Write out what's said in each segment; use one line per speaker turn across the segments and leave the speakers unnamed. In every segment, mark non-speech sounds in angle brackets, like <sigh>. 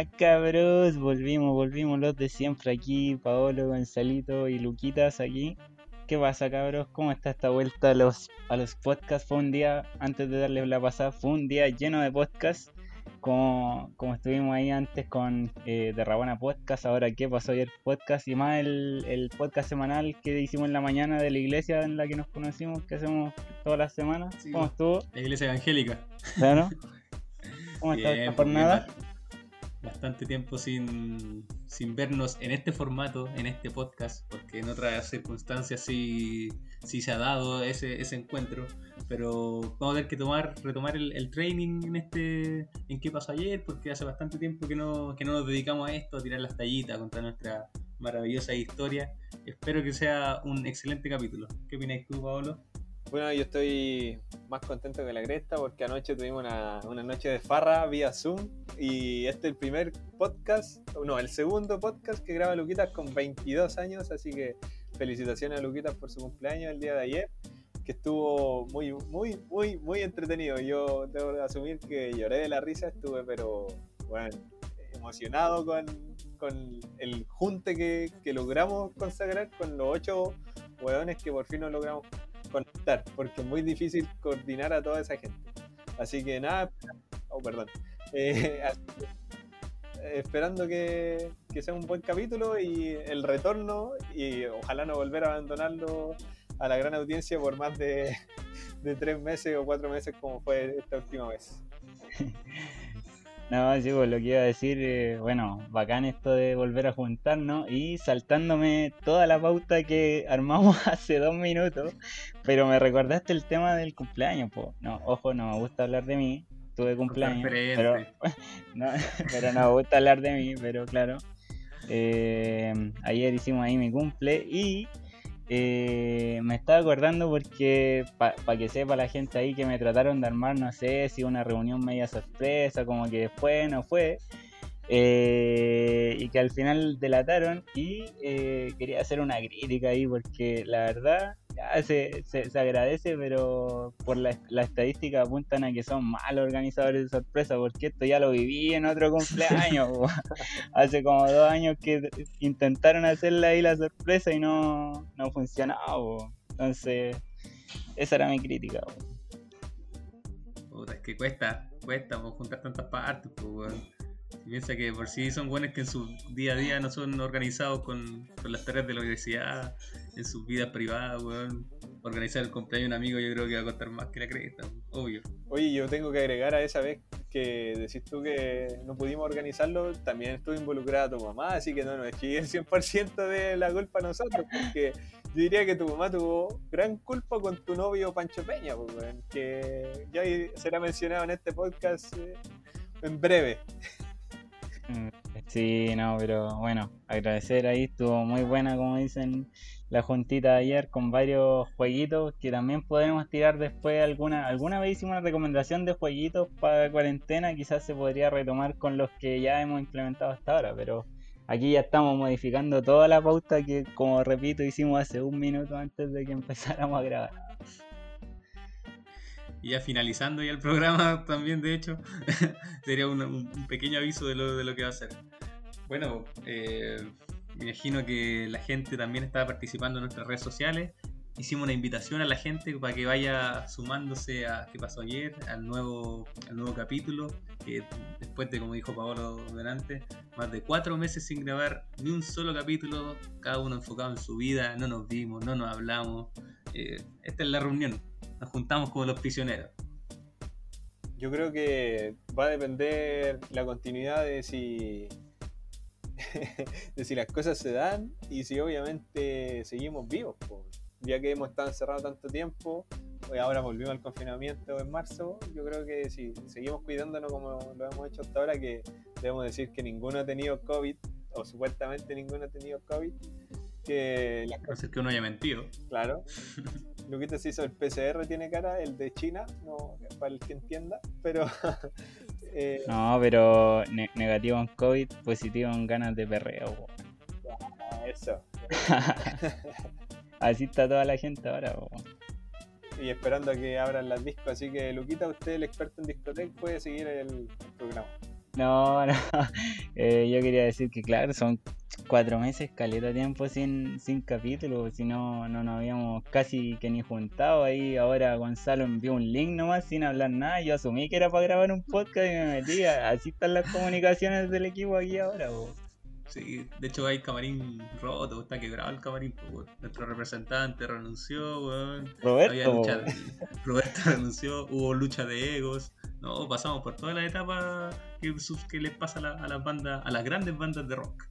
Buenas cabros, volvimos, volvimos los de siempre aquí, Paolo, Gonzalito y Luquitas aquí. ¿Qué pasa cabros? ¿Cómo está esta vuelta a los, a los podcasts? Fue un día, antes de darles la pasada, fue un día lleno de podcasts, como, como estuvimos ahí antes con eh, de Rabona Podcast, ahora qué pasó ayer podcast y más el, el podcast semanal que hicimos en la mañana de la iglesia en la que nos conocimos, que hacemos todas las semanas.
Sí,
¿Cómo estuvo?
La iglesia evangélica.
Claro. <laughs> ¿Cómo está esta
pues,
jornada?
bien, Bastante tiempo sin, sin vernos en este formato, en este podcast, porque en otras circunstancias sí, sí se ha dado ese, ese encuentro. Pero vamos a tener que tomar, retomar el, el training en este en qué pasó ayer, porque hace bastante tiempo que no, que no nos dedicamos a esto, a tirar las tallitas, a contar nuestra maravillosa historia. Espero que sea un excelente capítulo. ¿Qué opinas tú, Paolo?
Bueno, yo estoy más contento que la cresta porque anoche tuvimos una, una noche de farra vía Zoom y este es el primer podcast, no, el segundo podcast que graba Luquitas con 22 años, así que felicitaciones a Luquitas por su cumpleaños el día de ayer, que estuvo muy, muy, muy, muy entretenido. Yo debo de asumir que lloré de la risa, estuve pero, bueno, emocionado con, con el junte que, que logramos consagrar con los ocho hueones que por fin nos logramos conectar, porque es muy difícil coordinar a toda esa gente. Así que nada, oh, perdón. Eh, <laughs> eh, esperando que, que sea un buen capítulo y el retorno y ojalá no volver a abandonarlo a la gran audiencia por más de, <laughs> de tres meses o cuatro meses como fue esta última vez. <laughs>
No, sí, pues lo que iba a decir, eh, bueno, bacán esto de volver a juntarnos y saltándome toda la pauta que armamos <laughs> hace dos minutos, pero me recordaste el tema del cumpleaños, pues. No, ojo, no me gusta hablar de mí, tuve cumpleaños, pero, <laughs> no, pero no me gusta hablar de mí, pero claro. Eh, ayer hicimos ahí mi cumple y eh, me estaba acordando porque, para que sepa la gente ahí, que me trataron de armar, no sé, si una reunión media sorpresa, como que fue, no fue, eh, y que al final delataron y eh, quería hacer una crítica ahí porque la verdad ya se, se, se agradece, pero por la, la estadística apuntan a que son malos organizadores de sorpresa, porque esto ya lo viví en otro cumpleaños, <laughs> hace como dos años que intentaron hacerle ahí la sorpresa y no, no funcionaba, entonces esa era mi crítica. po.
Puta, es que cuesta, cuesta juntar tantas partes, pues, piensa que por sí son buenos que en su día a día no son organizados con, con las tareas de la universidad, en sus vidas privadas, weón. Organizar el cumpleaños de un amigo yo creo que va a costar más que la cresta, obvio.
Oye, yo tengo que agregar a esa vez que decís tú que no pudimos organizarlo, también estuvo involucrada tu mamá, así que no nos eché el 100% de la culpa a nosotros, porque yo diría que tu mamá tuvo gran culpa con tu novio Pancho Peña, pues, que ya será mencionado en este podcast eh, en breve.
Mm, Sí, no, pero bueno, agradecer ahí, estuvo muy buena, como dicen, la juntita de ayer con varios jueguitos que también podemos tirar después alguna, alguna vez hicimos una recomendación de jueguitos para cuarentena, quizás se podría retomar con los que ya hemos implementado hasta ahora, pero aquí ya estamos modificando toda la pauta que, como repito, hicimos hace un minuto antes de que empezáramos a grabar.
Y ya finalizando ya el programa <laughs> también, de hecho, <laughs> sería un, pequeño aviso de lo, de lo que va a ser. Bueno, eh, me imagino que la gente también estaba participando en nuestras redes sociales. Hicimos una invitación a la gente para que vaya sumándose a qué pasó ayer, al nuevo, al nuevo capítulo, que después de, como dijo Paolo delante, más de cuatro meses sin grabar ni un solo capítulo, cada uno enfocado en su vida, no nos vimos, no nos hablamos. Eh, esta es la reunión, nos juntamos como los prisioneros.
Yo creo que va a depender la continuidad de si <laughs> de si las cosas se dan y si obviamente seguimos vivos. Ya que hemos estado encerrados tanto tiempo, y ahora volvimos al confinamiento en marzo, yo creo que si seguimos cuidándonos como lo hemos hecho hasta ahora, que debemos decir que ninguno ha tenido COVID, o supuestamente ninguno ha tenido COVID, que las
No
cosas,
ser que uno haya mentido.
claro. <laughs> Luquita se hizo el PCR, tiene cara, el de China, no, para el que entienda, pero <laughs> eh,
No, pero ne- negativo en COVID, positivo en ganas de perreo. po.
eso. <laughs>
Así está toda la gente ahora. po.
y esperando a que abran las discos. Así que, Luquita, usted, el experto en discoteca, puede seguir el, el programa.
No, no. Eh, yo quería decir que, claro, son cuatro meses, caleta tiempo sin, sin capítulo, si no, no nos habíamos casi que ni juntado. Ahí ahora Gonzalo envió un link nomás sin hablar nada. Yo asumí que era para grabar un podcast y me metí. Así están las comunicaciones del equipo aquí ahora. po.
Sí, de hecho hay camarín roto, está quebrado el camarín. po. Nuestro representante renunció, weón.
Roberto,
lucha
po.
de- Roberto <laughs> renunció, hubo lucha de egos. No, pasamos por todas las etapas que, les pasa a, la- a las bandas, a las grandes bandas de rock.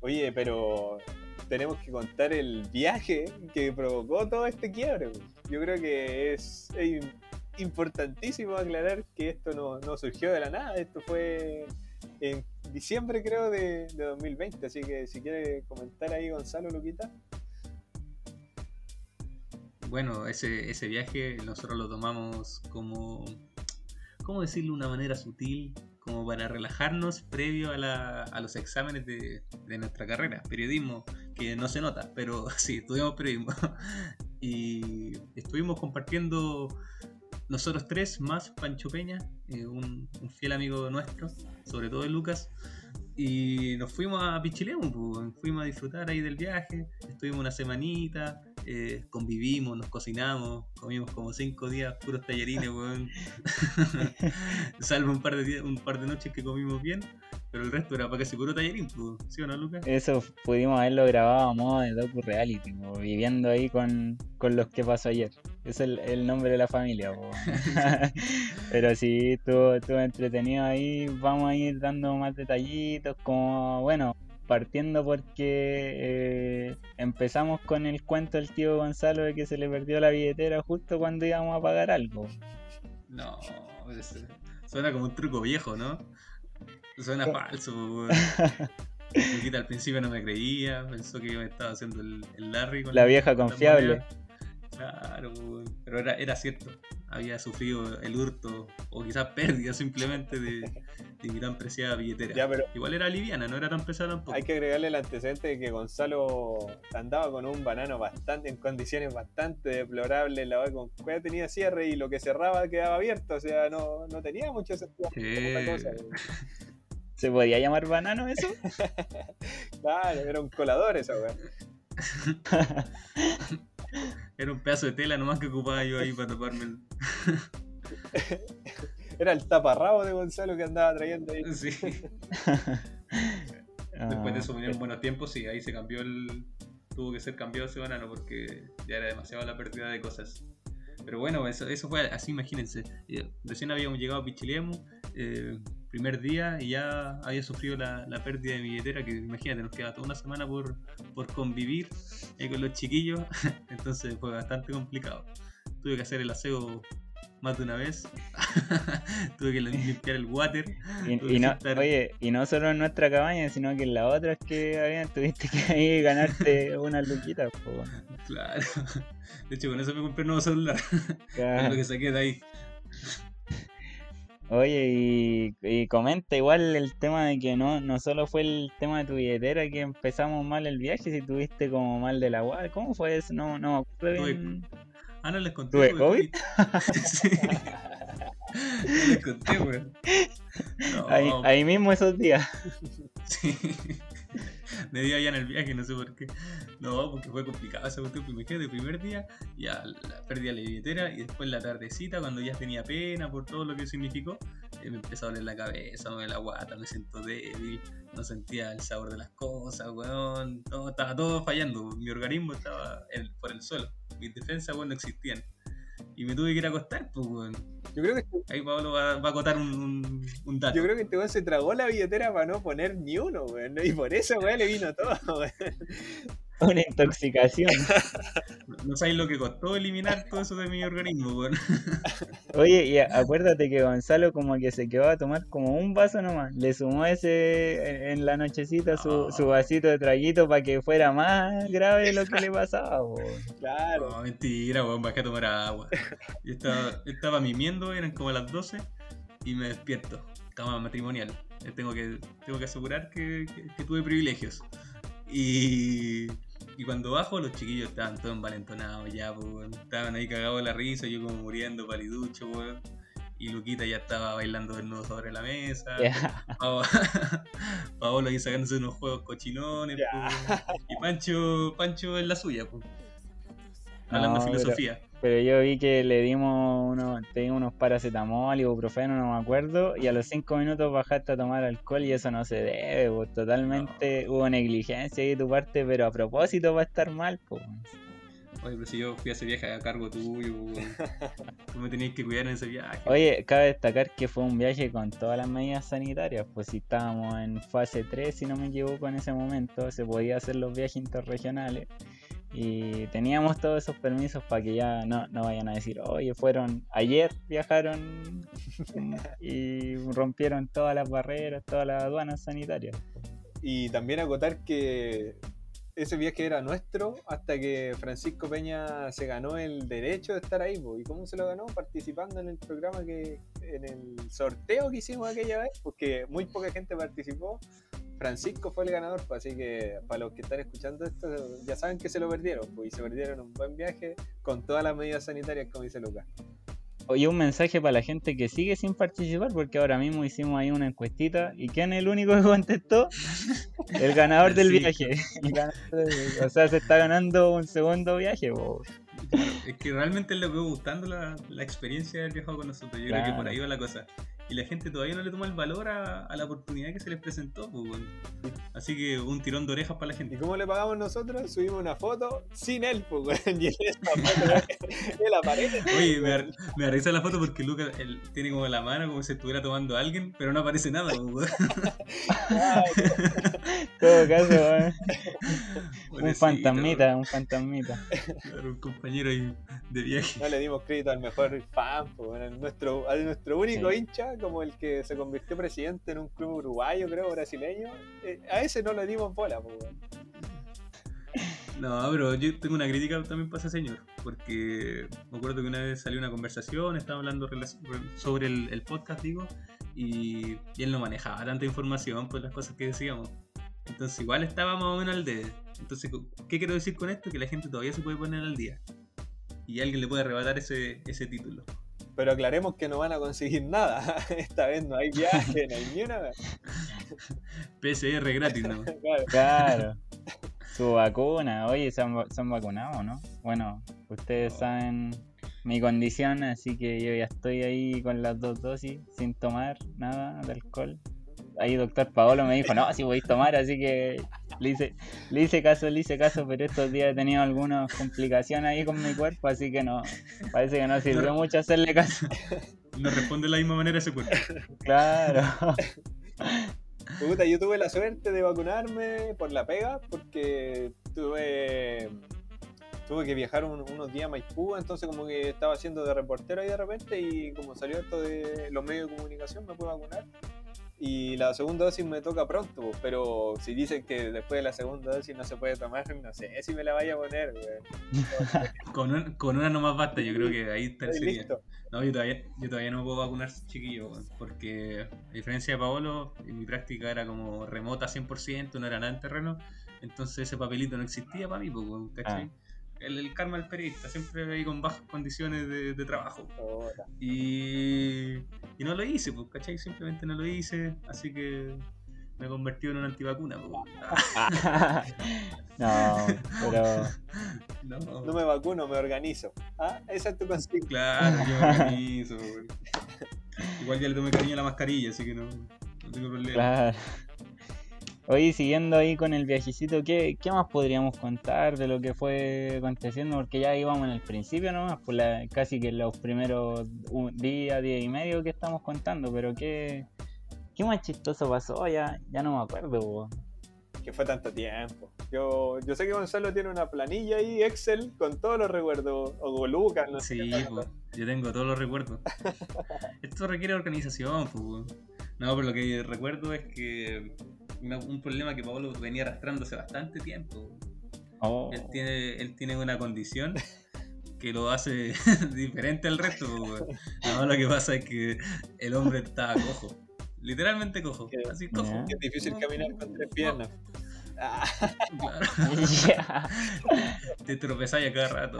Oye, pero tenemos que contar el viaje que provocó todo este quiebre. pues. Yo creo que es, importantísimo aclarar que esto no, no surgió de la nada. Esto fue en diciembre, creo, de, de 2020. Así que si quiere comentar ahí, Gonzalo Luquita.
Bueno, ese, ese viaje nosotros lo tomamos como, ¿cómo decirlo de una manera sutil? Como para relajarnos previo a, la- a los exámenes de, de nuestra carrera, periodismo, que no se nota, pero <laughs> sí, estudiamos periodismo. <laughs> Y estuvimos compartiendo nosotros tres, más Pancho Peña, eh, un, un fiel amigo nuestro, sobre todo de Lucas. Y nos fuimos a Pichilemu, pues, fuimos a disfrutar ahí del viaje, estuvimos una semanita, eh, convivimos, nos cocinamos, comimos como cinco días puros tallarines, weón. <laughs> Salvo un par de días, un par de noches que comimos bien, pero el resto era para casi puro tallarín, pues, ¿sí o no, Lucas?
Eso pudimos haberlo grabado a modo de docu reality, po, viviendo ahí con, con los que pasó ayer. Es el, el nombre de la familia. <laughs> <laughs> Pero sí, estuvo, estuvo entretenido ahí. Vamos a ir dando más detallitos, como bueno, partiendo porque eh, empezamos con el cuento del tío Gonzalo de que se le perdió la billetera justo cuando íbamos a pagar algo.
No, es- suena como un truco viejo, ¿no? Suena falso, weón. <laughs> Luquita al principio no me creía, pensó que yo me estaba haciendo el, el Larry con
La vieja
con las
confiable.
Claro, weón. pero era, era cierto. Había sufrido el hurto o quizás pérdida simplemente de, de mi tan preciada billetera.
Ya, pero
Igual era liviana, no era tan pesada tampoco.
hay que agregarle el antecedente de que Gonzalo andaba con un banano bastante en condiciones bastante deplorables. La con cueva tenía cierre y lo que cerraba quedaba abierto. O sea, no, no tenía mucho sentido. Weón. <laughs>
¿Se podía llamar banano eso? <laughs>
Claro, era un colador esa weá. <laughs>
Era un pedazo de tela nomás que ocupaba yo ahí para taparme el... <laughs>
Era el taparrabo de Gonzalo que andaba trayendo ahí.
Sí. <laughs> Después de eso vinieron buenos tiempos y ahí se cambió el. Tuvo que ser cambiado ese banano porque ya era demasiado la pérdida de cosas. Pero bueno, eso, eso fue así, imagínense. Eh, Recién habíamos llegado a Pichilemu, eh, primer día, y ya había sufrido la, la pérdida de mi billetera, que imagínate, nos quedaba toda una semana por, por convivir eh, con los chiquillos, <laughs> entonces fue bastante complicado. Tuve que hacer el aseo más de una vez, <laughs> tuve que limpiar el water.
Y, y no,
Estar-
oye, y no solo en nuestra cabaña, sino que en las otras que habían, tuviste que ahí ganarte <laughs> unas luquitas.
Claro. De hecho, con eso me compré un nuevo celular. Es lo que saqué de ahí.
Oye, y, y comenta igual el tema de que no, no solo fue el tema de tu billetera que empezamos mal el viaje, si tuviste como mal de la. ¿Cómo fue eso? No, no me acuerdo
Tuve-
bien.
Ah, no les conté.
¿Tuve
tuve
COVID? <laughs>
sí. No les conté, weón. No,
Ahí, ahí mismo esos días.
sí. <laughs> Me dio allá en el viaje, no sé por qué. No, porque fue complicado ese cuestión. Imagínate, el primer día ya de la billetera y después la tardecita, cuando ya tenía pena por todo lo que significó, eh, me empezó a doler la cabeza, me la guata, me siento débil, no sentía el sabor de las cosas, weón. Todo, estaba todo fallando. Mi organismo estaba por el suelo. Mis defensas, weón, no existían. Y me tuve que ir a acostar, pues, weón.
Yo creo que
Ahí Pablo va, va a acotar un, un, un dato.
Yo creo que este weón se tragó la billetera para no poner ni uno, weón. Y por eso, weón, le vino todo, <laughs> weón.
Una intoxicación. <laughs>
No- sabéis lo que costó eliminar todo eso de mi organismo, weón. <laughs>
Oye, y acuérdate que Gonzalo como que se quedó a tomar como un vaso nomás. Le sumó ese en la nochecita su, su vasito de traguito para que fuera más grave lo que le pasaba. po.
Claro.
No, mentira, weón, bajé a tomar agua. Yo estaba, estaba mimiendo, eran como las 12 y me despierto. Cama matrimonial. Eh, Tengo que, tengo que asegurar que, que- que tuve privilegios. Y, y cuando bajo, los chiquillos estaban todos envalentonados ya, pues. Estaban ahí cagados de la risa, yo como muriendo, paliducho, weón. y Luquita ya estaba bailando desnudo sobre la mesa. Pao- <laughs> Paolo ahí sacándose unos juegos cochinones. Y Pancho, Pancho en la suya, po. hablando
No, pero-
filosofía.
Pero yo vi que le dimos unos, te dimos unos paracetamol, ibuprofeno, no me acuerdo, y a los cinco minutos bajaste a tomar alcohol y eso no se debe, pues totalmente hubo negligencia ahí de tu parte, pero a propósito va a estar mal, pues.
Oye, pero si yo fui a ese viaje a cargo tuyo, weón. <laughs> tú me tenías que cuidar en ese viaje.
Oye, cabe destacar que fue un viaje con todas las medidas sanitarias, pues si estábamos en fase 3, si no me equivoco, en ese momento, se podía hacer los viajes interregionales. Y teníamos todos esos permisos para que ya no, no vayan a decir, oye, fueron, ayer viajaron <laughs> y rompieron todas las barreras, todas las aduanas sanitarias.
Y también acotar que ese viaje era nuestro hasta que Francisco Peña se ganó el derecho de estar ahí. po. ¿Y cómo se lo ganó? Participando en el programa que, en el sorteo que hicimos aquella vez, porque muy poca gente participó. Francisco fue el ganador, pues, así que para los que están escuchando esto, ya saben que se lo perdieron, pues, y se perdieron un buen viaje con todas las medidas sanitarias, como dice Lucas.
Oye, un mensaje para la gente que sigue sin participar, porque ahora mismo hicimos ahí una encuestita. ¿Y quién es el único que contestó? El ganador del
Sí.
viaje. El ganador del viaje. O sea, se está ganando un segundo viaje.
Es que realmente le quedó gustando la, la experiencia de haber viajado con nosotros. Yo creo que por ahí va la cosa. Y la gente todavía no le toma el valor a, a la oportunidad que se les presentó. pues. Así que un tirón de orejas para la
¿Y
gente.
cómo le pagamos nosotros? Subimos una foto sin él, pues, weón, <laughs> y en esa foto él aparece.
Oye, me, risa la foto porque Lucas él tiene como la mano como si estuviera tomando a alguien, pero no aparece nada. pues, <laughs>
todo caso, weón, un fantasmita, un fantasmita.
Claro, un compañero ahí de viaje.
No le dimos crédito al mejor fan, pues, bueno, al nuestro, a nuestro único
Sí.
hincha, como el que se convirtió presidente en un club uruguayo, creo, brasileño. eh, a ese no le dimos bola, pues.
No, pero yo tengo una crítica también para ese señor, porque me acuerdo que una vez salió una conversación, estaba hablando sobre el, podcast, digo, y, él no manejaba tanta información por las cosas que decíamos. Entonces igual estaba más o menos al debe. Entonces, ¿qué quiero decir con esto? Que la gente todavía se puede poner al día. Y alguien le puede arrebatar ese, ese título.
Pero aclaremos que no van a conseguir nada. <laughs> Esta vez no hay viaje, no hay ni una vez. <laughs>
PCR gratis, ¿no? <laughs>
Claro.
Claro. Su vacuna. Oye, ¿se han, se han vacunado, no? Bueno, ustedes saben mi condición, así que yo ya estoy ahí con las dos dosis, sin tomar nada de alcohol. Ahí doctor Paolo me dijo, no, si podéis tomar, así que le hice, le hice caso, le hice caso, pero estos días he tenido algunas complicaciones ahí con mi cuerpo, así que no, parece que no sirvió mucho hacerle caso. <laughs>
No responde de la misma manera ese cuerpo.
Claro. <laughs>
Puta, yo tuve la suerte de vacunarme por la pega porque tuve tuve que viajar un- unos días a Maipú, entonces como que estaba haciendo de reportero ahí de repente y como salió esto de los medios de comunicación me pude vacunar. Y la segunda dosis me toca pronto, pues, pero si dicen que después de la segunda dosis no se puede tomar, no sé si me la vaya a poner. <laughs>
Con, un- con una nomás basta, yo creo que ahí sería.
listo.
No, yo todavía, yo todavía no me puedo vacunar, chiquillo, porque a diferencia de Paolo, en mi práctica era como remota 100%, no era nada en terreno, entonces ese papelito no existía para mí, pues, ¿cachai? El, el karma del periodista, siempre ahí con bajas condiciones de, de trabajo. Y, y no lo hice, pues, ¿cachai? Simplemente no lo hice, así que me convertí en una antivacuna, pues. <laughs>
No, pero <laughs>
no,
No me vacuno, me organizo. Ah, esa es tu consigna.
Claro, yo me <laughs> organizo, weón. Igual ya le tomé cariño a la mascarilla, así que no, no tengo problema.
Claro. Oye, siguiendo ahí con el viajecito, ¿qué, qué más podríamos contar de lo que fue aconteciendo? Porque ya íbamos en el principio nomás, por la, casi que los primeros un día, día y medio que estamos contando, pero ¿qué, qué más chistoso pasó? Ya, ya no me acuerdo. po.
que fue tanto tiempo. Yo, yo sé que Gonzalo tiene una planilla ahí, Excel, con todos los recuerdos, o Lucas, no sé.
Sí, pues, yo tengo todos los recuerdos. <laughs> Esto requiere organización, pues. No, pero lo que recuerdo es que un problema que Pablo venía arrastrando hace bastante tiempo.
Oh,
Él tiene, él tiene una condición <laughs> que lo hace <laughs> diferente al resto. pues. No, lo que pasa es que el hombre estaba cojo. Literalmente cojo.
Que-
Así cojo.
Que es difícil caminar con tres piernas. Ah,
Claro. <laughs>
ya.
Te tropezáis a cada rato.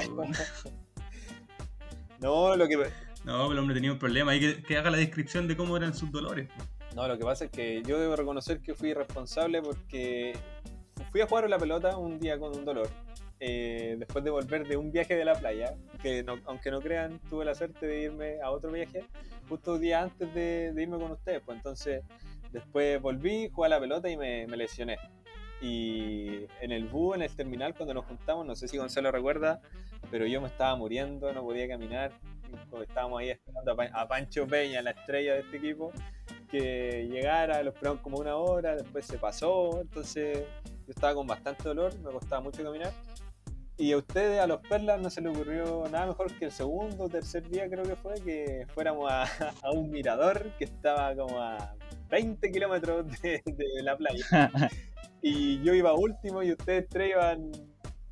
no, lo que,
No, pero el hombre tenía un problema. Hay que, que haga la descripción de cómo eran sus dolores.
No, lo que pasa es que yo debo reconocer que fui responsable porque fui a jugar a la pelota un día con un dolor. eh, después de volver de un viaje de la playa, que aunque no crean, tuve la suerte de irme a otro viaje justo un día antes de, irme con ustedes. Pues entonces, después volví, jugué a la pelota y me, lesioné. Y en el bus, en el terminal, cuando nos juntamos, no sé si Gonzalo recuerda, pero yo me estaba muriendo, no podía caminar. Estábamos ahí esperando a, a Pancho Peña, la estrella de este equipo, que llegara, lo esperamos como una hora, después se pasó, entonces yo estaba con bastante dolor, me costaba mucho caminar. Y a ustedes, a los Perlas, no se les ocurrió nada mejor que el segundo o tercer día, creo que fue, que fuéramos a, <laughs> a un mirador que estaba como a 20 kilómetros de, de la playa. <laughs> Y yo iba último y ustedes tres iban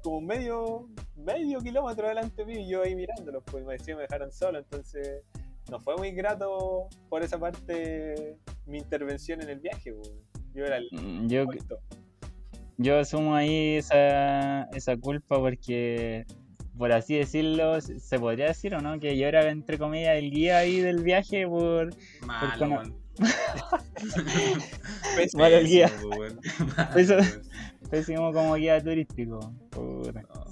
como medio, medio kilómetro delante mío y yo ahí mirándolos, pues me decían me dejaron solo, entonces no fue muy grato por esa parte mi intervención en el viaje. Yo era el
Mm, Yo,
puesto.
yo asumo ahí esa, esa culpa porque, por así decirlo, se podría decir o no, que yo era entre comillas el guía ahí del viaje por... <laughs>
Pésimo.
Malo el guía. <laughs>
Pésimo,
como guía turístico.
No.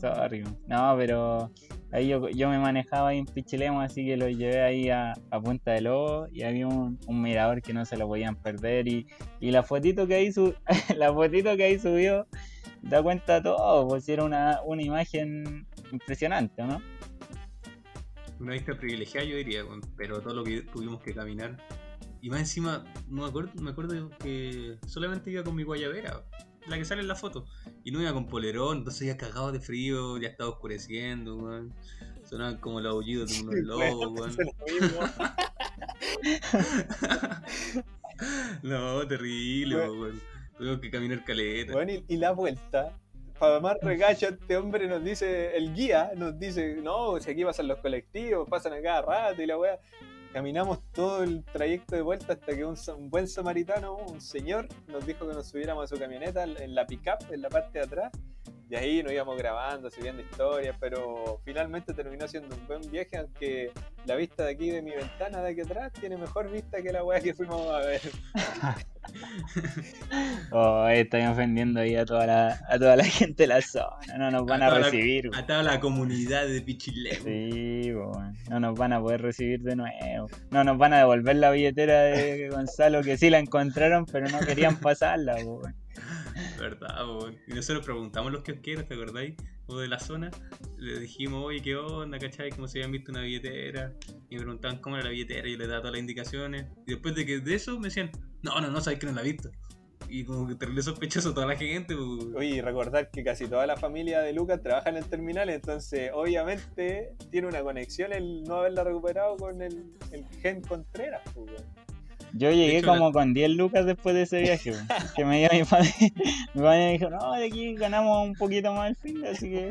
sorry. No, pero ahí yo, yo me manejaba ahí en Pichilemo, así que lo llevé ahí a, Punta de Lobo y había un, un mirador que no se lo podían perder y, y la fotito que ahí su, <laughs> la fotito que ahí subió da cuenta todo, pues era una, una imagen impresionante, ¿no?
Una vista privilegiada, yo diría, pero todo lo que tuvimos que caminar. Y más encima, no me acuerdo, me acuerdo que solamente iba con mi guayabera, la que sale en la foto. Y no iba con polerón, entonces ya cagado de frío, ya estaba oscureciendo, weón. Sonaban como los aullidos de unos lobos, <laughs> weón. <laughs> No, terrible,
Weón.
weón. Tuvimos que caminar caleta.
Bueno, y, y la vuelta, para más regacho, este hombre nos dice, el guía nos dice, no, si aquí pasan los colectivos, pasan a cada rato y la weá. Caminamos todo el trayecto de vuelta hasta que un, un buen samaritano, un señor, nos dijo que nos subiéramos a su camioneta en la pickup, en la parte de atrás. Y ahí nos íbamos grabando, subiendo historias, pero finalmente terminó siendo un buen viaje, aunque la vista de aquí de mi ventana de aquí atrás tiene mejor vista que la weá que fuimos a ver. <laughs> <laughs>
Oh, estoy ofendiendo ahí a toda la, a toda la gente de la zona, no nos van a,
toda la-
recibir.
A toda la comunidad de Pichilemu.
Sí, no nos van a poder recibir de nuevo. No nos van a devolver la billetera de Gonzalo, que sí la encontraron, pero no querían pasarla. <laughs>
¿Verdad, weón? Y nosotros preguntamos los kiosqueros, ¿te acordáis? O de la zona. Le dijimos, oye, ¿qué onda, cachai? Como si habían visto una billetera. Y me preguntaban cómo era la billetera y yo les daba todas las indicaciones. Y después de que de eso me decían, no, no, no, sabes que no la he visto. Y como que terrible sospechoso toda la gente, pues.
Oye, y recordar que casi toda la familia de Lucas trabaja en el terminal, entonces obviamente tiene una conexión el no haberla recuperado con el, gen Contreras. pues.
Yo llegué
hecho,
como con 10 lucas después de ese viaje. Que me dio mi familia. <laughs> Mi familia me dijo, no, de aquí ganamos un poquito más el fin, así que,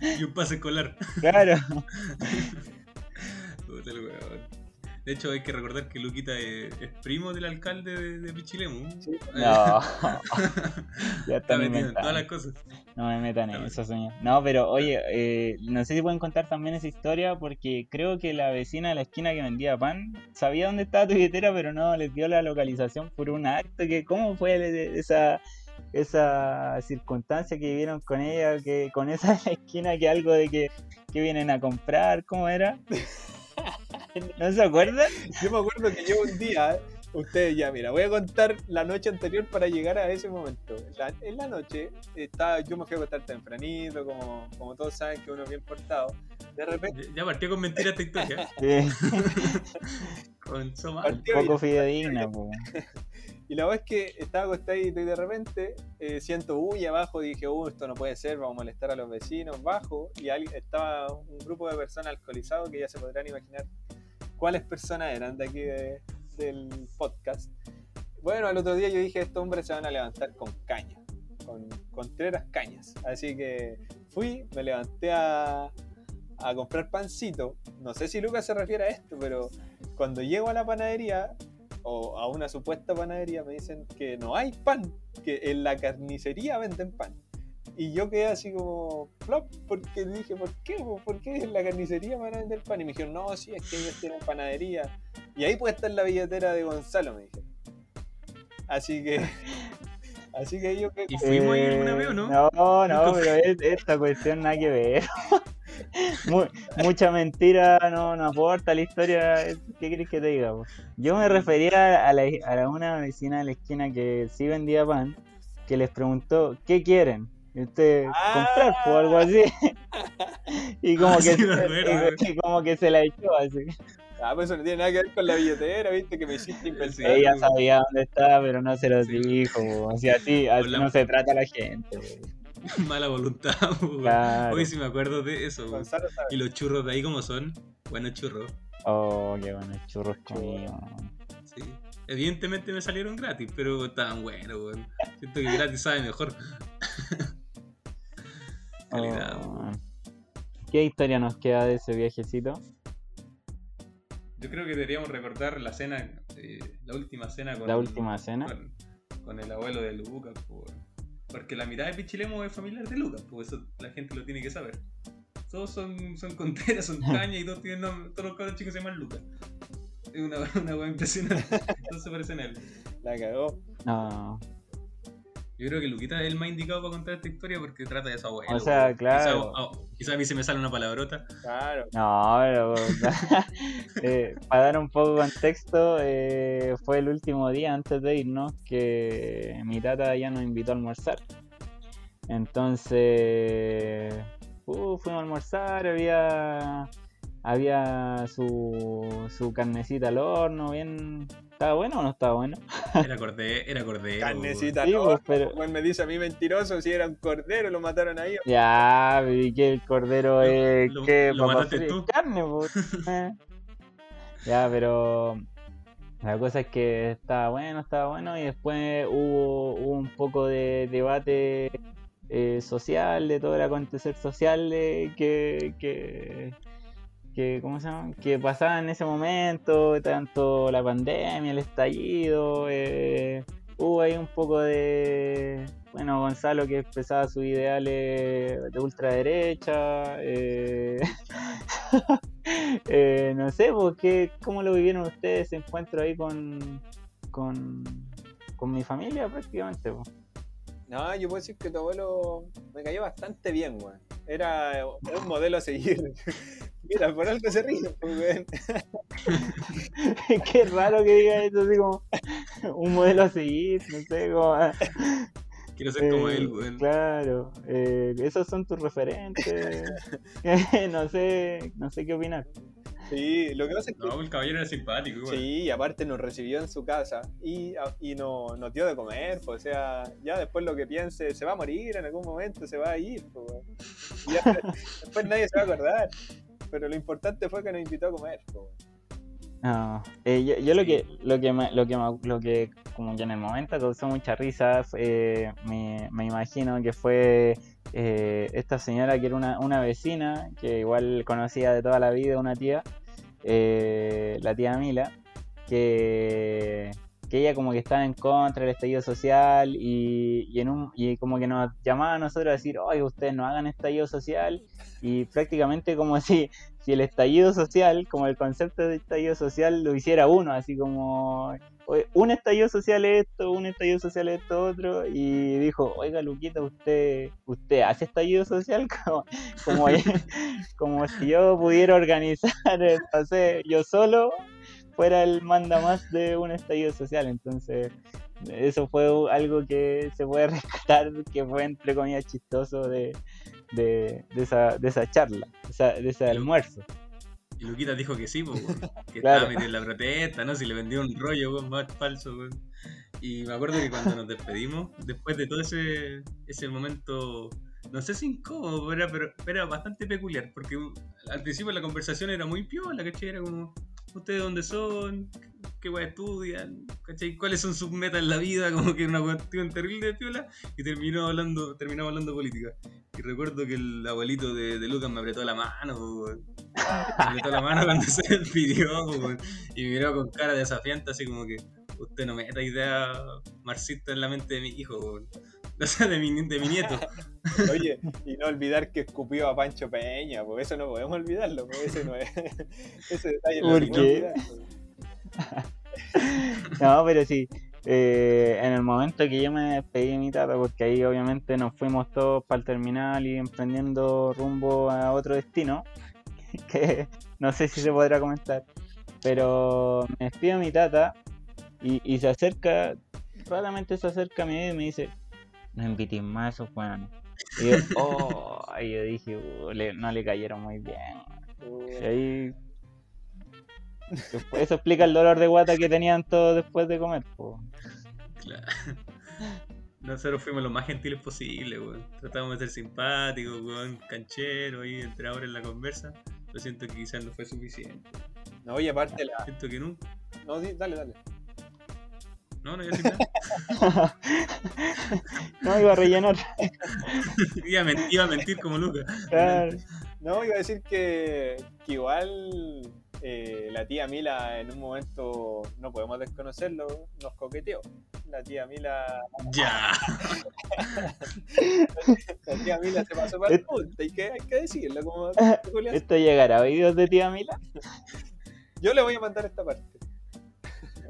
<laughs>
Y un pase escolar.
claro. <laughs>
De hecho, hay que recordar que Luquita es, es primo del alcalde de, de Pichilemu.
No. <laughs> ya
Está metido en todas las cosas.
No me metan en eso, señor. No, pero oye, eh, no sé si pueden contar también esa historia porque creo que la vecina de la esquina que vendía pan sabía dónde estaba tu billetera, pero no les dio la localización por un acto. Que, ¿Cómo fue esa, esa circunstancia que vivieron con ella, que con esa de la <laughs> esquina, que algo de que, que vienen a comprar? ¿Cómo era? <laughs> ¿No se acuerdan?
Yo me acuerdo que yo un día, ustedes ya, mira, voy a contar la noche anterior para llegar a ese momento. La- en la noche, estaba, yo me fui a acostar tempranito, como, como todos saben que uno es bien portado. De repente,
Ya- partió con mentira esta historia.
Sí, <laughs>
Con Soma.
un poco fidedigna, po. <laughs>
Y la verdad es que estaba acostadito y de repente eh, siento bulla abajo. Dije, uh, esto no puede ser, vamos a molestar a los vecinos. Bajo y estaba un grupo de personas alcoholizados que ya se podrán imaginar cuáles personas eran de aquí de- del podcast. Bueno, al otro día yo dije, estos hombres se van a levantar con caña, con contreras cañas. Así que fui, me levanté a, a comprar pancito. No sé si Lucas se refiere a esto, pero cuando llego a la panadería o a una supuesta panadería me dicen que no hay pan, que en la carnicería venden pan. Y yo quedé así como flop, porque dije, ¿por qué? po? ¿Por qué en la carnicería van a vender pan? Y me dijeron, no, sí, es que ellos tienen panadería. Y ahí puede estar la billetera de Gonzalo, me dijeron. Así que. <laughs> Así que yo que.
¿Y fuimos ahí alguna vez o no?
Eh, No, no, pero es- esta cuestión nada que ver. <laughs> Mu- mucha mentira no, no aporta a la historia. ¿Qué querés que te diga? po? Yo me refería a, la, a la- una vecina de la esquina que sí vendía pan, que les preguntó, ¿qué quieren? Y usted,
Ah.
comprar o algo así. <laughs> y como
Ah,
que
sí, acuerdo.
y- y como que se la echó así.
Ah, pues eso no tiene nada que ver con la billetera, viste, que me hiciste impensar.
Ella sabía dónde estaba, pero no se lo
Sí.
dijo. O sea, <laughs> así, así
Hola.
no se trata la gente. <laughs>
Mala voluntad.
Claro.
Hoy sí me acuerdo de eso.
Gonzalo.
Y los churros de ahí, como son? Buenos churros.
Oh, qué buenos churros conmigo.
Sí. Evidentemente me salieron gratis, pero estaban buenos. Siento que gratis sabe mejor. Calidad,
Oh. ¿Qué historia nos queda de ese viajecito?
Yo creo que deberíamos recordar la cena, eh, la última cena con
La última cena.
Con, con el abuelo de Lucas, porque la mitad de Pichilemo es familiar de Lucas, pues eso la gente lo tiene que saber. Todos son, son conteras, son <laughs> cañas y todos, tienen nom- todos los cabros chicos se llaman Lucas. Es una, <laughs> una weá impresionante. Todos se parecen a él.
La cagó.
No.
Yo creo que Luquita es el más indicado para contar esta historia porque trata de su abuelo.
O sea, claro.
Quizá, oh, quizá a mí se me sale una palabrota.
Claro.
No, pero <laughs> eh, para dar un poco de contexto, eh, fue el último día antes de irnos que mi tata ya nos invitó a almorzar. Entonces, uh, fuimos a almorzar, había había su, su carnecita al horno, bien. ¿Estaba bueno o no estaba bueno?
Era cordero, era cordero.
Carnecita,
Sí,
no.
pues, pero-
me dice a mí mentiroso si era un cordero, lo mataron ahí.
Ya, y que el cordero
Lo-
es
lo-
que
lo mataste tú.
carne, <laughs> <laughs> ya, pero la cosa es que estaba bueno, estaba bueno y después hubo, hubo un poco de debate eh, social, de todo el acontecer social de que, que, que, ¿cómo se llama? que pasaba en ese momento, tanto la pandemia, el estallido, eh, hubo ahí un poco de, bueno, Gonzalo que expresaba sus ideales de ultraderecha, eh, <laughs> eh, no sé, pues, ¿qué- ¿cómo lo vivieron ustedes ese encuentro ahí con, con, con mi familia prácticamente? pues?
No, yo puedo decir que tu abuelo me cayó bastante bien, weón. Era un modelo a seguir. Mira, por algo se ríe, pues, weón. <laughs>
Qué raro que diga eso, así como un modelo a seguir, no sé, como...
Quiero ser como
Eh,
él, weón.
Claro, eh, esos son tus referentes. <laughs> no sé, no sé qué opinar.
Sí, lo que pasa es que.
No, el caballero era simpático, igual.
Sí, y aparte nos recibió en su casa y, y no- nos dio de comer, pues, o sea, ya después lo que piense, se va a morir en algún momento, se va a ir, pues, ya, <laughs> después nadie se va a acordar. Pero lo importante fue que nos invitó a comer, pues.
No, eh, yo, yo lo que lo que me- lo que me- lo que como que en el momento causó mucha risa fue, eh, me, me imagino que fue eh, esta señora que era una, una vecina que igual conocía de toda la vida una tía eh, la tía Mila que que ella como que estaba en contra del estallido social y, y en un y como que nos llamaba a nosotros a decir oye ustedes no hagan estallido social y prácticamente como <laughs> si si el estallido social, como el concepto de estallido social lo hiciera uno, así como "Oye, un estallido social es esto, un estallido social es esto otro, y dijo, oiga Luquita, usted, usted hace estallido social <laughs> como, como, <laughs> como si yo pudiera organizar, eh, no sé, yo solo fuera el manda más de un estallido social, entonces eso fue algo que se puede rescatar, que fue entre comillas chistoso de, de, de esa, de esa charla, de, esa- de ese almuerzo.
Y Luquita dijo que sí, po, que
Claro.
estaba metido en la protesta, ¿no? Si le vendió un rollo, weón, más falso, weón. Y me acuerdo que cuando nos despedimos, después de todo ese, ese momento, no sé si incómodo, pero era, pero era bastante peculiar, porque al principio la conversación era muy piola, ¿cachai? Era como, ¿ustedes dónde son? ¿Qué weá estudian? ¿Cachai? ¿Cuáles son sus metas en la vida? Como que una cuestión terrible de piola, y terminó hablando, terminamos hablando política. Y recuerdo que el abuelito de, Lucas me apretó la mano. Me apretó la mano cuando se <laughs> despidió, po. Y me miró con cara desafiante, así como que usted no meta idea marxista en la mente de mi hijo. O sea, de mi, de mi nieto. <laughs>
Oye, y no olvidar que escupió a Pancho Peña, pues eso no podemos olvidarlo, pues ese no es. <laughs> Ese detalle no
¿Por qué?
olvidar, pues. <laughs>
No, pero sí. eh, en el momento que yo me despedí de mi tata, porque ahí obviamente nos fuimos todos para el terminal y emprendiendo rumbo a otro destino, que no sé si se podrá comentar, pero me despido de mi tata y, y se acerca, raramente se acerca a mí y me dice, no invites más a esos weones. <laughs> Y yo, oh, y yo dije, "Uh, le- no le cayeron muy bien. Y ahí. Después- Eso explica el dolor de guata que tenían todos después de comer. po.
Claro. <laughs> Nosotros fuimos lo más gentiles posible, weón. Tratamos de ser simpáticos, weón, cancheros y entrenadores en la conversa. Lo siento que quizás no fue suficiente.
No, y aparte la.
Siento que nunca.
No, di- dale, dale.
No, no iba a decir nada.
no iba a rellenar. <laughs>
iba, a mentir, iba a mentir como Lucas.
Claro.
No, iba a decir que, que igual eh, la tía Mila en un momento, no podemos desconocerlo, nos coqueteó. La tía Mila,
Ya. <laughs>
la tía Mila se pasó para el punto, hay que, hay que decirlo como <laughs> Julián.
¿Esto llegará a oídos de tía Mila?
Yo le voy a mandar esta parte.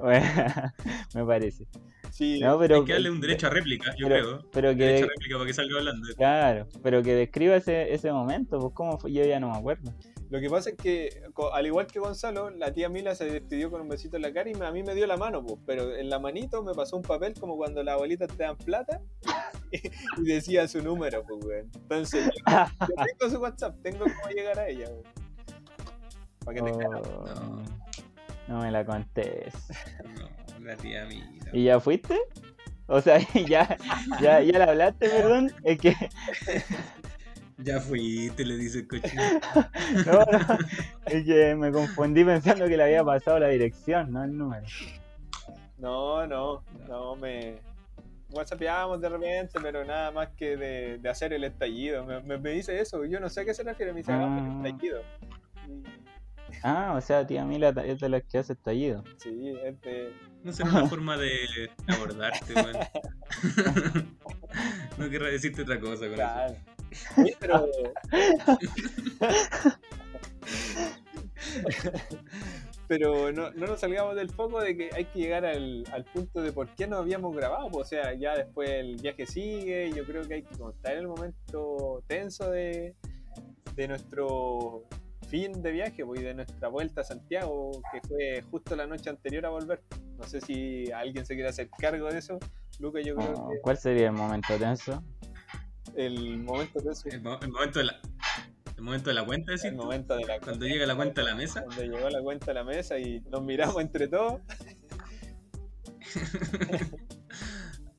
<laughs>
Me parece.
Sí,
No, pero,
Hay que darle un derecho a réplica, yo
pero,
creo.
pero
Derecho
que.
a réplica para que salga hablando.
Claro, pero que describa ese, ese momento, pues cómo fue, yo ya no me acuerdo.
Lo que pasa es que, al igual que Gonzalo, la tía Mila se despidió con un besito en la cara y me- a mí me dio la mano, pues, pero en la manito me pasó un papel como cuando las abuelitas te dan plata <laughs> y decía su número, pues, weón. Entonces, yo, <laughs> yo tengo su WhatsApp, tengo cómo llegar a ella, weón. Para que te
Oh,
No.
me la contés. <laughs>
No, la tía mía.
¿Y ya fuiste? O sea, <laughs> ya, ya, ya la hablaste, perdón. Es que <laughs>
Ya fuiste, le dice el cochino.
No, no, es que me confundí pensando que le había pasado la dirección, no el número.
No, no, no, me. WhatsAppeábamos de repente, pero nada más que de, de hacer el estallido. Me, me- me dice eso, yo no sé a qué se refiere, me dice, hagamos el
Ah.
estallido. Y-
Ah, o sea, tía Mila es de las que hace estallido.
Sí, es de.
No será <laughs> una forma de abordarte, weón. <laughs> no querrá decirte otra cosa con
Claro. Oye, pero. <laughs> pero no, no nos salgamos del foco de que hay que llegar al, al punto de por qué no habíamos grabado. pues, O sea, ya después el viaje sigue. Yo creo que hay que contar el momento tenso de, de nuestro fin de viaje pues, y de nuestra vuelta a Santiago, que fue justo la noche anterior a volver. No sé si alguien se quiere hacer cargo de eso. Luca, yo creo
Oh,
que
¿Cuál sería el momento tenso?
el momento tenso
El, mo- el momento de la, el momento de la cuenta, decís
el momento de la
Cuando llega la cuenta a la mesa.
Cuando llegó la cuenta a la mesa y nos miramos entre todos. <laughs>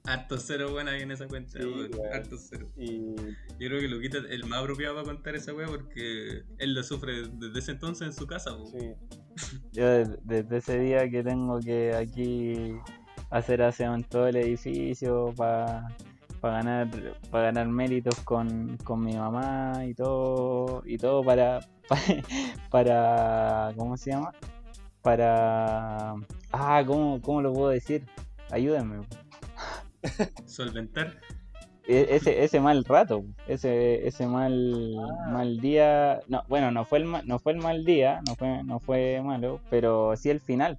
Harto cero buena ahí en esa cuenta,
Sí.
Harto cero.
Y
Yo creo que Luquita es el más apropiado para contar esa weá porque él lo sufre desde ese entonces en su casa,
sí, <laughs>
Yo des- desde ese día que tengo que aquí hacer aseo en todo el edificio para ganar para ganar méritos con, con mi mamá y todo y todo para, <laughs> para ¿cómo se llama? Para ah, ¿cómo, cómo lo puedo decir? Ayúdenme.
Solventar.
E- ese, ese mal rato, ese, ese mal,
Ah.
mal día, no, bueno, no fue el ma- no fue el mal día, no fue, no fue malo, pero sí el final.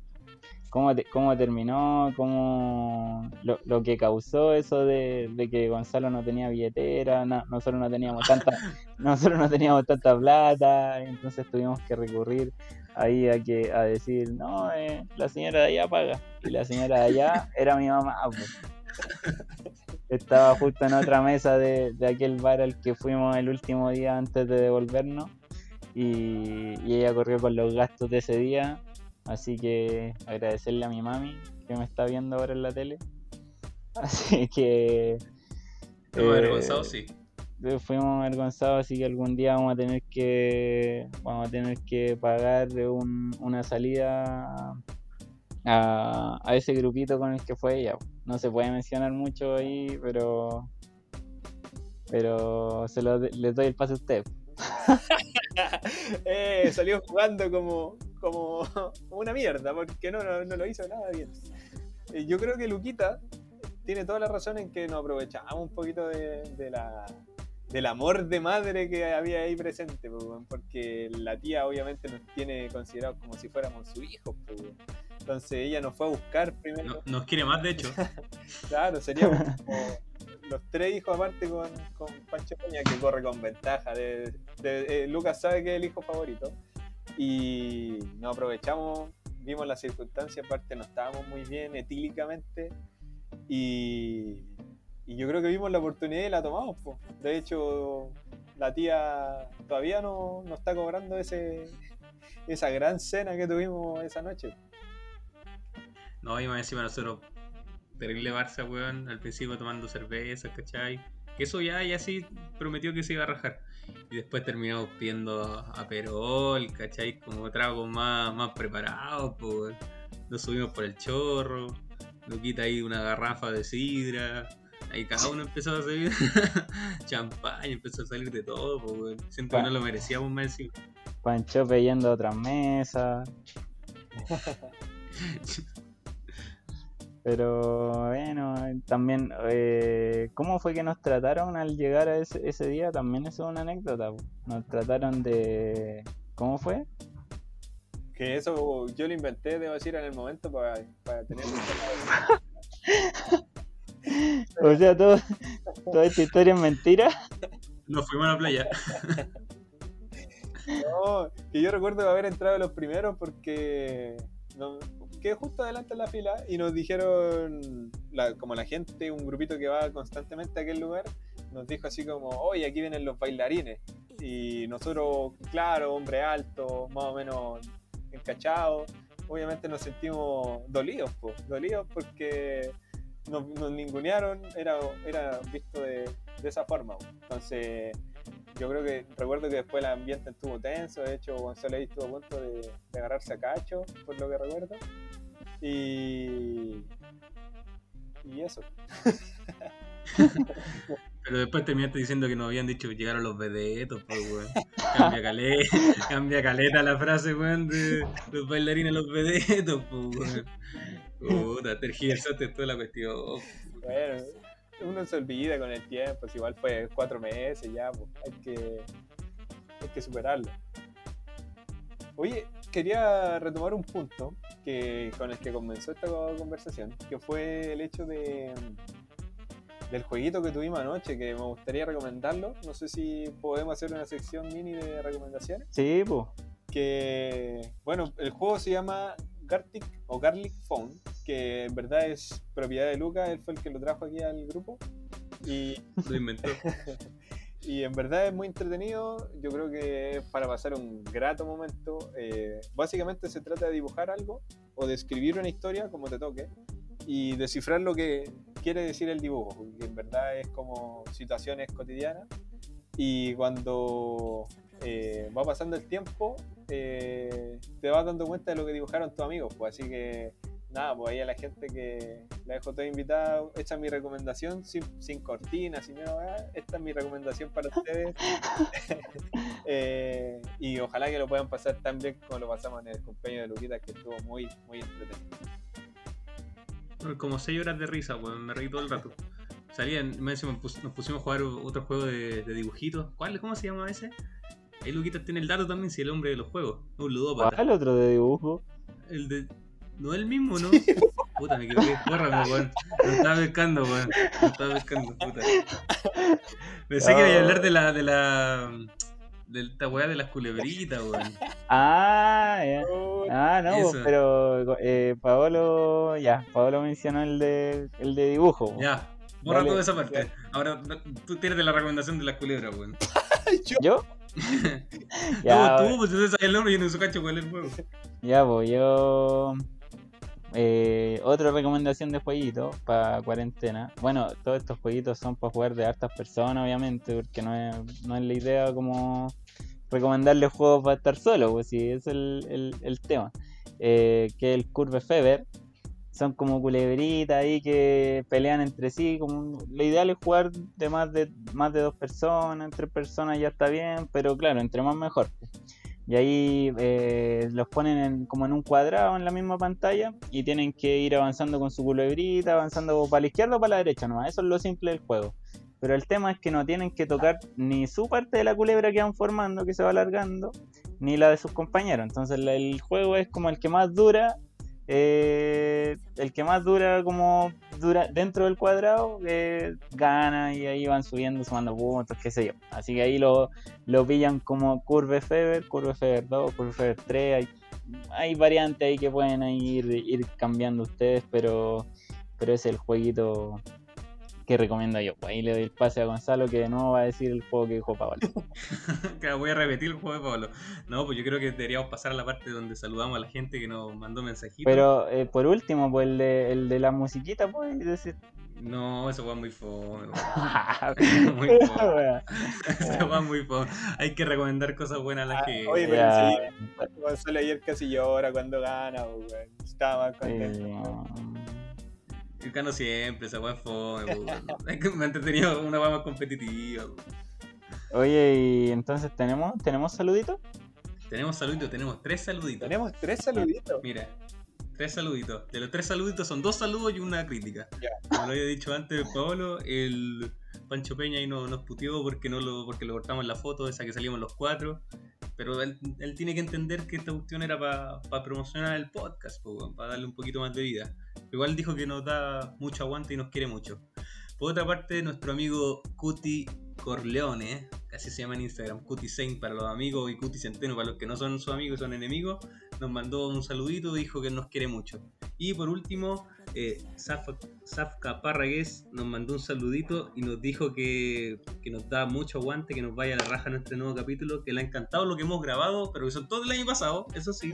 Cómo, te- cómo terminó, cómo lo, lo que causó eso de, de que Gonzalo no tenía billetera, no- nosotros no teníamos <laughs> tanta, nosotros no teníamos tanta plata, entonces tuvimos que recurrir ahí a que a decir, no, eh, la señora de allá paga. Y la señora de allá era mi mamá. pues. Estaba justo en otra mesa de, de aquel bar al que fuimos el último día antes de devolvernos. Y, y ella corrió con los gastos de ese día. Así que agradecerle a mi mami que me está viendo ahora en la tele. <laughs> Así que.
Estamos
eh,
avergonzados, sí.
fuimos avergonzados, así que algún día vamos a tener que vamos a tener que pagar un- una salida a, a ese grupito con el que fue ella. No se puede mencionar mucho ahí, pero pero se lo les doy el pase a usted. <laughs>
eh, salió jugando como, como <laughs> una mierda, porque no, no, no lo hizo nada bien. Eh, yo creo que Luquita tiene toda la razón en que nos aprovechamos un poquito de, la, del amor de madre que había ahí presente, porque la tía obviamente nos tiene considerados como si fuéramos su hijo. weón. Entonces ella nos fue a buscar primero.
No- nos quiere más, de hecho. <laughs>
Claro, seríamos como los tres hijos aparte con, con Pancho Peña que corre con ventaja. De, de- eh, Lucas sabe que es el hijo favorito. Y nos aprovechamos, vimos las circunstancias, aparte no estábamos muy bien etílicamente. Y, y yo creo que vimos la oportunidad y la tomamos. po. De hecho, la tía todavía no, no está cobrando ese, esa gran cena que tuvimos esa noche.
No, y más encima nosotros, terrible Barça, weón, al principio tomando cerveza, ¿cachai? Que eso ya, ya sí prometió que se iba a rajar. Y después terminamos pidiendo a Perol, ¿cachai? Como tragos más, más preparados, pues. Nos subimos por el chorro, Luquita ahí una garrafa de sidra. Ahí cada uno empezó a servir <laughs> champaña, empezó a salir de todo, pues. Siento que no lo merecíamos más encima.
Panchope yendo a otras mesas. <laughs> Pero bueno, también, eh, ¿cómo fue que nos trataron al llegar a ese, ese día? También eso es una anécdota. Nos trataron de... ¿Cómo fue?
Que eso yo lo inventé, debo decir, en el momento para, para tener... <laughs>
O sea, todo, toda esta historia es mentira.
Nos fuimos a la playa. <laughs>
No, que yo recuerdo haber entrado los primeros porque no, quedé justo adelante en la fila y nos dijeron, la- como la gente, un grupito que va constantemente a aquel lugar, nos dijo así como, oye, aquí vienen los bailarines. Y nosotros, claro, hombre alto, más o menos encachados, obviamente nos sentimos dolidos, po, dolidos porque nos, nos ningunearon, era, era visto de, de esa forma. po. Entonces, yo creo que recuerdo que después el ambiente estuvo tenso, de hecho Gonzalo ahí estuvo a punto de, de agarrarse a cacho, por lo que recuerdo. Y. Y eso.
Pero después terminaste diciendo que nos habían dicho que llegaron los vedetos, pues, weón. Cambia caleta, <laughs> cambia caleta la frase, weón, de los bailarines los vedetos, pues, weón. Puta, tergiversaste toda la cuestión.
Bueno, uno se olvida con el tiempo, pues igual fue cuatro meses ya, pues hay que, hay que superarlo. Oye, quería retomar un punto que, con el que comenzó esta conversación, que fue el hecho de del jueguito que tuvimos anoche, que me gustaría recomendarlo. No sé si podemos hacer una sección mini de recomendaciones.
Sí, pues.
Que, bueno, el juego se llama Gartic o Garlic Phone, que en verdad es propiedad de Lucas, él fue el que lo trajo aquí al grupo. Y,
Lo inventó. <laughs>
y en verdad es muy entretenido, yo creo que es para pasar un grato momento. Eh, básicamente se trata de dibujar algo o de escribir una historia como te toque y descifrar lo que quiere decir el dibujo, porque en verdad es como situaciones cotidianas y cuando eh, va pasando el tiempo eh, te vas dando cuenta de lo que dibujaron tus amigos, pues así que nada, pues ahí a la gente que la dejo toda invitada, esta es mi recomendación, sin, sin cortinas, sin nada, esta es mi recomendación para ustedes. <laughs> Eh, y ojalá que lo puedan pasar tan bien como lo pasamos en el cumpleaños de Luquita, que estuvo muy, muy entretenido.
Como 6 horas de risa, weón, me reí todo el rato. Salían, me pus- nos pusimos a jugar otro juego de, de dibujitos. ¿Cuál? ¿Cómo se llama ese? Ahí Luquita tiene el dato también, si el hombre de los juegos. Un ludópata.
¿Cuál otro de dibujo?
El de. No es el mismo, ¿no? Puta, me equivoqué. Bórrame, weón. Lo estaba pescando, weón. Lo estaba pescando, puta. Pensé que iba a hablar de la. de la. de esta weá de las culebritas, weón.
Ah, ya. Ah, no, pues,
Eso.
pero eh, Paolo, ya, Paolo mencionó el de, el de dibujo.
Ya, borra
Dale.
toda esa parte. Ahora tú tienes de la recomendación de las culebras, weón. <laughs>
¿Yo? <laughs> ya,
tú, tú, pues tú sabes el nombre y no sé cacho cuál es el juego.
ya, pues yo. Eh, otra recomendación de jueguito para cuarentena. Bueno, todos estos jueguitos son para jugar de hartas personas, obviamente, porque no es, no es la idea como recomendarle juegos para estar solo, pues ese es el, el- el tema. Eh, que el Curve Fever. Son como culebritas ahí que pelean entre sí. Como, lo ideal es jugar de más de más de dos personas, tres personas ya está bien, pero claro, entre más mejor. Y ahí eh, los ponen en- como en un cuadrado en la misma pantalla y tienen que ir avanzando con su culebrita, avanzando para la izquierda o para la derecha nomás. Eso es lo simple del juego. Pero el tema es que no tienen que tocar ni su parte de la culebra que van formando, que se va alargando, ni la de sus compañeros. Entonces el juego es como el que más dura, eh, el que más dura como dura dentro del cuadrado, eh, gana y ahí van subiendo, sumando puntos, qué sé yo. Así que ahí lo, lo pillan como Curve Fever, Curve Fever 2, Curve Fever 3, hay, hay variantes ahí que pueden ir, ir cambiando ustedes, pero, pero es el jueguito que recomiendo yo. Pues ahí le doy el pase a Gonzalo que de nuevo va a decir el juego que dijo Pablo. <laughs>
Claro, voy a repetir el juego de Pablo. No, pues yo creo que deberíamos pasar a la parte donde saludamos a la gente que nos mandó mensajitos.
Pero eh, por último, pues el de, el de la musiquita, pues decir.
No, eso fue muy fome. <laughs> <laughs> Muy fome. Eso fue muy fome. Hay que recomendar cosas buenas a la
Ah,
gente.
oye, pero sí, Gonzalo ayer casi llora cuando gana, weón. Estaba más contento.
eh,
Yo gano siempre, esa weá es fome. <laughs> me ha entretenido una weá más competitiva. weón.
Oye, y entonces tenemos, tenemos saluditos.
Tenemos saluditos, tenemos tres saluditos.
Tenemos tres saluditos.
Mira, tres saluditos. De los tres saluditos son dos saludos y una crítica.
Ya.
Como lo había dicho antes Pablo, el Pancho Peña ahí no, nos puteó porque no lo, porque lo cortamos en la foto, esa que salimos los cuatro. Pero él, él tiene que entender que esta cuestión era para promocionar el podcast, para darle un poquito más de vida. Igual dijo que nos da mucho aguante y nos quiere mucho. Por otra parte, nuestro amigo Cuti Corleone, que así se llama en Instagram, Cuti Saint para los amigos y Cuti Centeno para los que no son sus amigos y son enemigos, nos mandó un saludito dijo que nos quiere mucho. Y por último, eh, Zaf- Zafka Parragués nos mandó un saludito y nos dijo que, que nos da mucho aguante, que nos vaya a la raja en este nuevo capítulo, que le ha encantado lo que hemos grabado, pero que son todo el año pasado, eso sí.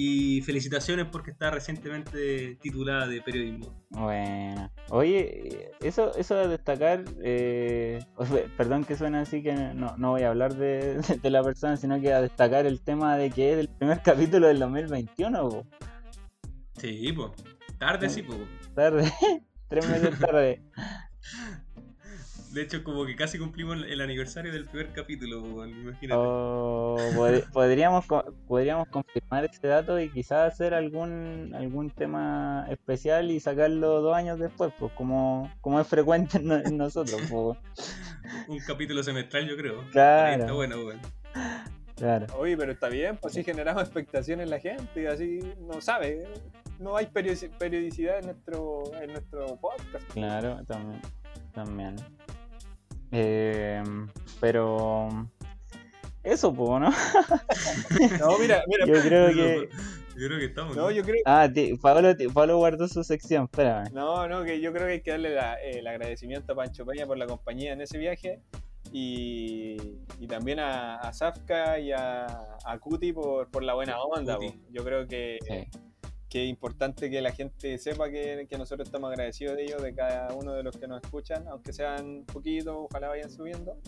Y felicitaciones porque está recientemente titulada de periodismo.
Bueno, oye, eso, eso de destacar, eh, perdón que suene así que no, no voy a hablar de, <laughs> de la persona, sino que a destacar el tema de que es el primer <laughs> capítulo del 2021, po.
Sí, pues. Tarde sí, pues.
tarde, <laughs> tres meses tarde.
De hecho, como que casi cumplimos el- aniversario del primer capítulo, imagínate.
O pod- <laughs> podríamos, co- podríamos confirmar ese dato y quizás hacer algún algún tema especial y sacarlo dos años después, pues como, como es frecuente en, no- en nosotros, pues. <laughs>
Un capítulo semestral, yo creo.
Claro.
Está bueno, weón.
Claro.
Oye, pero está bien, pues sí generamos expectación en la gente y así no sabe. No hay periodici- periodicidad en nuestro, en nuestro podcast.
Claro, también. También. Eh, pero. Eso, pues, ¿no? <laughs>
No, mira, mira.
Yo creo que.
Yo creo que estamos.
No, yo creo
Ah, Pablo, Pablo guardó su sección, espérame.
No, no, que yo creo que hay que darle la- el agradecimiento a Pancho Peña por la compañía en ese viaje y, y también a, a Zafka y a, a Cuti por, por la buena onda. Po. Yo creo que,
Sí.
Que es importante que la gente sepa que, que nosotros estamos agradecidos de ellos, de cada uno de los que nos escuchan, aunque sean poquitos, ojalá vayan subiendo.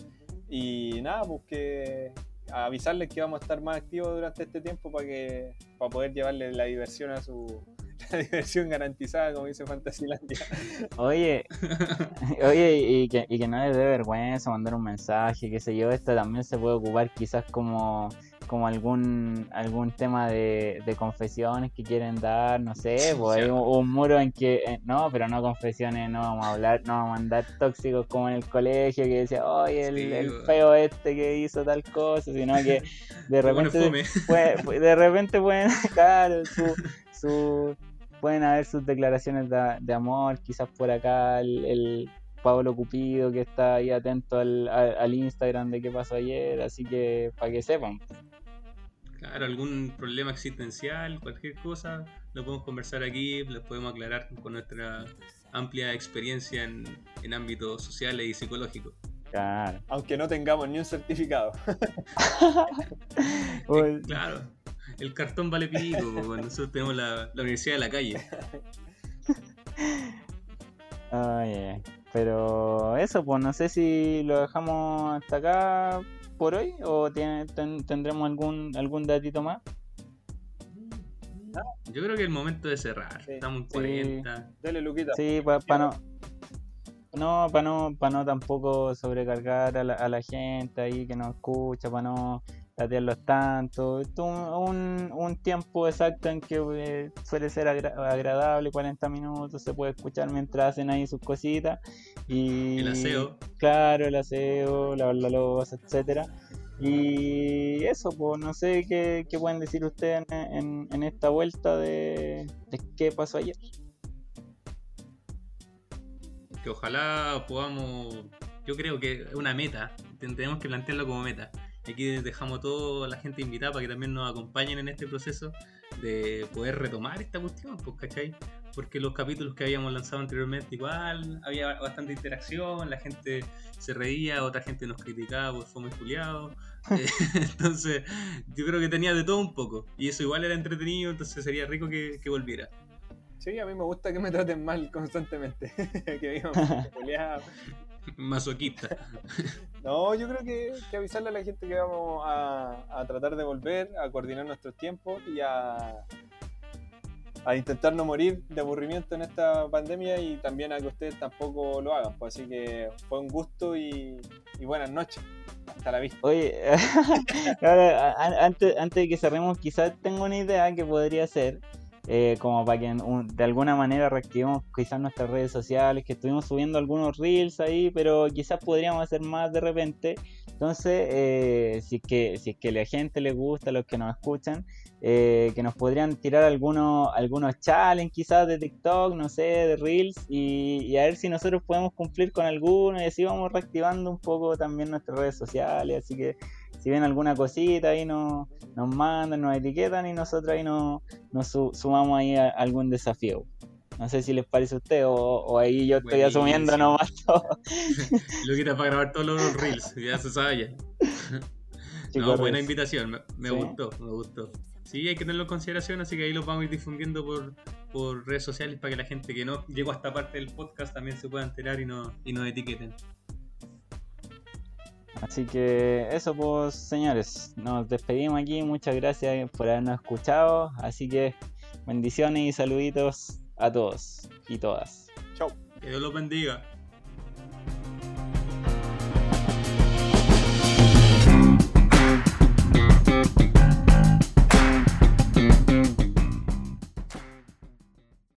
Y nada, pues que avisarles que vamos a estar más activos durante este tiempo para que para poder llevarle la diversión a su <laughs> la diversión garantizada, como dice Fantasilandia.
Oye, <laughs> oye, y que, y que no les dé vergüenza mandar un mensaje, qué sé yo, esta también se puede ocupar quizás como, como algún algún tema de, de confesiones que quieren dar, no sé, pues hay un, un muro en que, eh, no, pero no confesiones, no vamos a hablar, no vamos a mandar tóxicos como en el colegio que decía, oye, el,
Sí,
el feo este que hizo tal cosa, sino que <laughs> de repente puede- pu- de repente pueden, <laughs> claro, su, su- pueden haber sus declaraciones de, de amor, quizás por acá el, el Pablo Cupido que está ahí atento al, al- al Instagram de qué pasó ayer, así que para que sepan.
Claro, algún problema existencial, cualquier cosa, lo podemos conversar aquí, lo podemos aclarar con nuestra amplia experiencia en, en ámbitos sociales y psicológicos.
Claro.
Aunque no tengamos ni un certificado. <laughs>
Uy,
Claro, el cartón vale pico, nosotros tenemos la, la universidad de la calle. <laughs>
ay, pero eso, pues no sé si lo dejamos hasta acá por hoy o tiene- ten- tendremos algún algún datito más.
Yo creo que es el momento de cerrar,
Sí.
estamos en
Sí.
40.
Dale, Luquita.
Sí, para no. No, para no, para no tampoco sobrecargar a la, a la gente ahí que nos escucha, para no latearlos tanto. Un, un, tiempo exacto en que eh, suele ser agradable, 40 minutos, se puede escuchar mientras hacen ahí sus cositas. Y,
el aseo.
Claro, el aseo, lavar la losa, etcétera. Y eso, pues no sé qué, pueden decir ustedes en, en, esta vuelta de, de qué pasó ayer
que ojalá podamos, yo creo que es una meta, tenemos que plantearlo como meta. Aquí dejamos a toda la gente invitada para que también nos acompañen en este proceso de poder retomar esta cuestión, pues, ¿cachai? Porque los capítulos que habíamos lanzado anteriormente igual había bastante interacción, la gente se reía, otra gente nos criticaba por fue muy juliado. <laughs> Eh, <laughs> entonces, yo creo que tenía de todo un poco. Y eso igual era entretenido, entonces sería rico que, que volviera.
Sí, a mí me gusta que me traten mal constantemente. <laughs> que digan
Masoquista. <laughs>
no, yo creo que, que, avisarle a la gente que vamos a, tratar de volver, a coordinar nuestros tiempos y a, a intentar no morir de aburrimiento en esta pandemia y también a que ustedes tampoco lo hagan. Pues así que fue un gusto y, buenas noches. Hasta la vista.
Oye, <laughs> antes, antes de que cerremos, quizás tengo una idea que podría ser eh, como para que de alguna manera reactivemos quizás nuestras redes sociales, que estuvimos subiendo algunos reels ahí, pero quizás podríamos hacer más de repente. Entonces, eh, si, es que, si es que la gente le gusta, los que nos escuchan, eh, que nos podrían tirar algunos, algunos challenges quizás de TikTok, no sé, de reels, y, y, a ver si nosotros podemos cumplir con alguno y así vamos reactivando un poco también nuestras redes sociales, así que si ven alguna cosita ahí nos, nos mandan, nos etiquetan y nosotros ahí nos, nos sumamos ahí a algún desafío. No sé si les parece a usted o, ahí yo estoy asumiendo nomás todo. <laughs>
Lo para grabar todos los reels, ya se sabe ya. <laughs> no, buena invitación, me, gustó, me gustó. Sí, hay que tenerlo en consideración, así que ahí lo vamos a ir difundiendo por, por redes sociales para que la gente que no llegó a esta parte del podcast también se pueda enterar y, no, y nos etiqueten.
Así que eso pues señores, nos despedimos aquí, muchas gracias por habernos escuchado, así que bendiciones y saluditos a todos y todas.
Chau.
Que Dios los bendiga.